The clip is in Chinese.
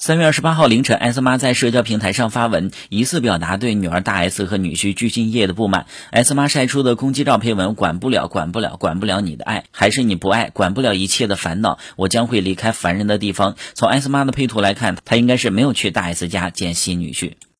三月二十八号凌晨，S 妈在社交平台上发文，疑似表达对女儿大 S 和女婿具俊晔的不满。S 妈晒出的攻击照配文：“管不了，管不了，管不了你的爱，还是你不爱，管不了一切的烦恼，我将会离开烦人的地方。”从 S 妈的配图来看，她应该是没有去大 S 家见新女婿。